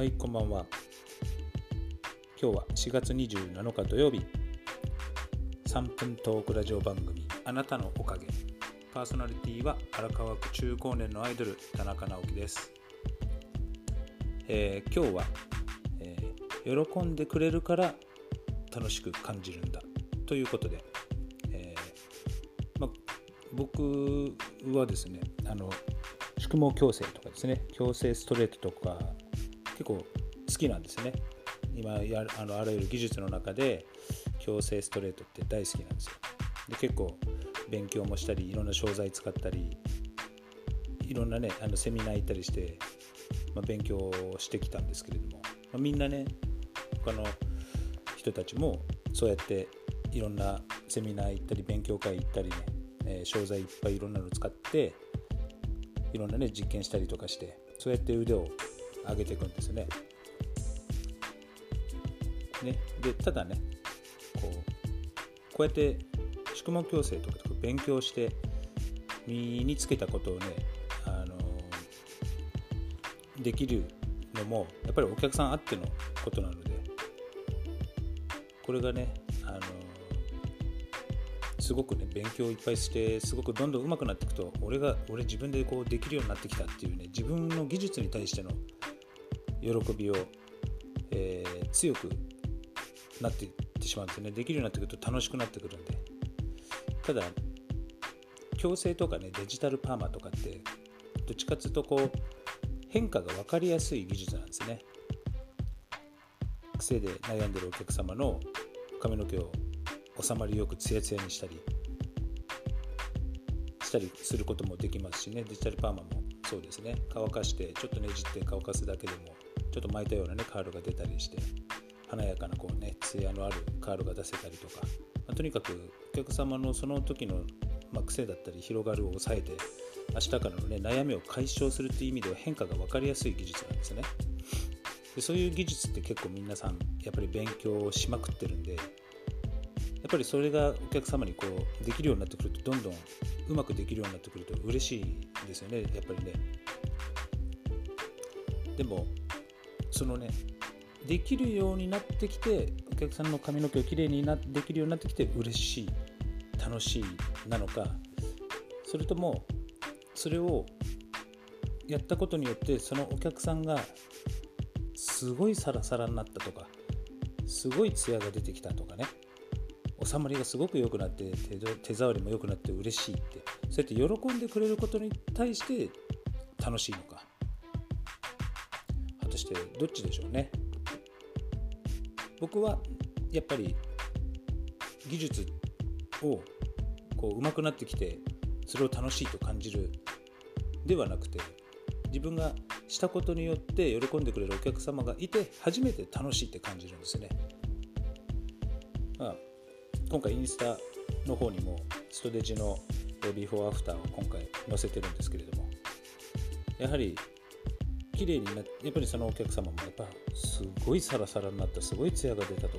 はい、こんばんは。今日は4月27日土曜日、3分トークラジオ番組、あなたのおかげ。パーソナリティは荒川区中高年のアイドル、田中直樹です。えー今日は、えー喜んでくれるから楽しく感じるんだということで、えーま、僕はですね、あの宿毛矯正とかですね、矯正ストレートとか、結構好きなんですね。今やあのあらゆる技術の中で矯正ストレートって大好きなんですよ。で結構勉強もしたりいろんな商材使ったりいろんなねあのセミナー行ったりして、まあ、勉強をしてきたんですけれども、まあ、みんなね他の人たちもそうやっていろんなセミナー行ったり勉強会行ったりね、えー商材いっぱいいろんなの使っていろんなね実験したりとかしてそうやって腕を上げていくんですね。ねでただねこうこうやって宿毛矯正とか勉強して身につけたことをね、あのできるのもやっぱりお客さんあってのことなのでこれがね、あのすごくね勉強をいっぱいしてすごくどんどん上手くなっていくと俺が俺自分でこうできるようになってきたっていうね自分の技術に対しての喜びを、えー強くなっていってしまうんですね。できるようになってくると楽しくなってくるんで。ただ矯正とかねデジタルパーマとかってどっちかっていうとこう変化が分かりやすい技術なんですね。癖で悩んでるお客様の髪の毛を収まりよくツヤツヤにしたりしたりすることもできますしね。デジタルパーマもそうですね。乾かしてちょっとねじって乾かすだけでもちょっと巻いたようなねカールが出たりして華やかなこうねツヤのあるカールが出せたりとか、まあとにかくお客様のその時の、まあ癖だったり広がるを抑えて明日からのね悩みを解消するっていう意味では変化が分かりやすい技術なんですね。でそういう技術って結構皆さんやっぱり勉強しまくってるんでやっぱりそれがお客様にこうできるようになってくるとどんどんうまくできるようになってくると嬉しいですよねやっぱりね。でもそのねできるようになってきてお客さんの髪の毛をきれいになできるようになってきて嬉しい楽しいなのかそれともそれをやったことによってそのお客さんがすごいサラサラになったとかすごいツヤが出てきたとかね収まりがすごく良くなって手手触りも良くなって嬉しいってそうやって喜んでくれることに対して楽しいのか。果たしてどっちでしょうね僕はやっぱり技術をこう上手くなってきてそれを楽しいと感じるではなくて自分がしたことによって喜んでくれるお客様がいて初めて楽しいって感じるんですよね。まあ、今回インスタの方にもストレージのビフォーアフターを今回載せてるんですけれどもやはり綺麗になってやっぱりそのお客様もやっぱすごいサラサラになったすごいツヤが出たとか。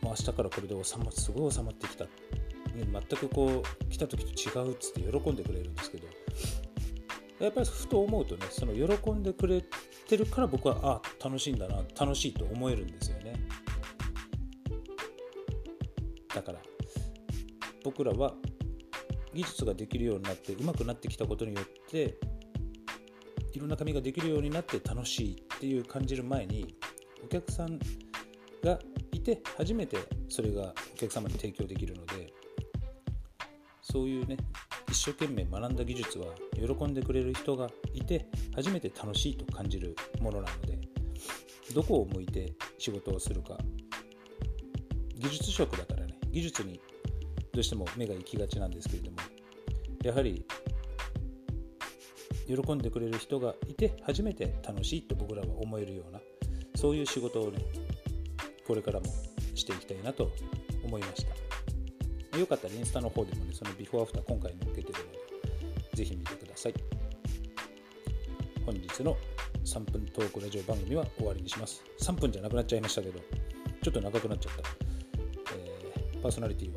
もう明日からこれで収ますごい収まってきた、ね、全くこう来た時と違うっつって喜んでくれるんですけど。やっぱりふと思うとねその喜んでくれてるから僕はあ楽しいんだな楽しいと思えるんですよね。だから僕らは技術ができるようになって上手くなってきたことによっていろんな髪ができるようになって楽しいっていう感じる前にお客さんがいて初めてそれがお客様に提供できるのでそういうね一生懸命学んだ技術は喜んでくれる人がいて初めて楽しいと感じるものなのでどこを向いて仕事をするか。技術職だからね技術にどうしても目が行きがちなんですけれどもやはり喜んでくれる人がいて初めて楽しいと僕らは思えるようなそういう仕事をねこれからもしていきたいなと思いました。よかったらインスタの方でもねそのビフォーアフター今回載っけてるのでぜひ見てください。本日の3分トークラジオ番組は終わりにします。3分じゃなくなっちゃいましたけどちょっと長くなっちゃった、えーパーソナリティは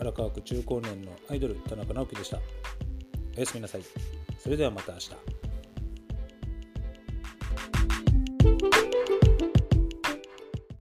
荒川区中高年のアイドル田中直樹でした。おやすみなさい。それではまた明日。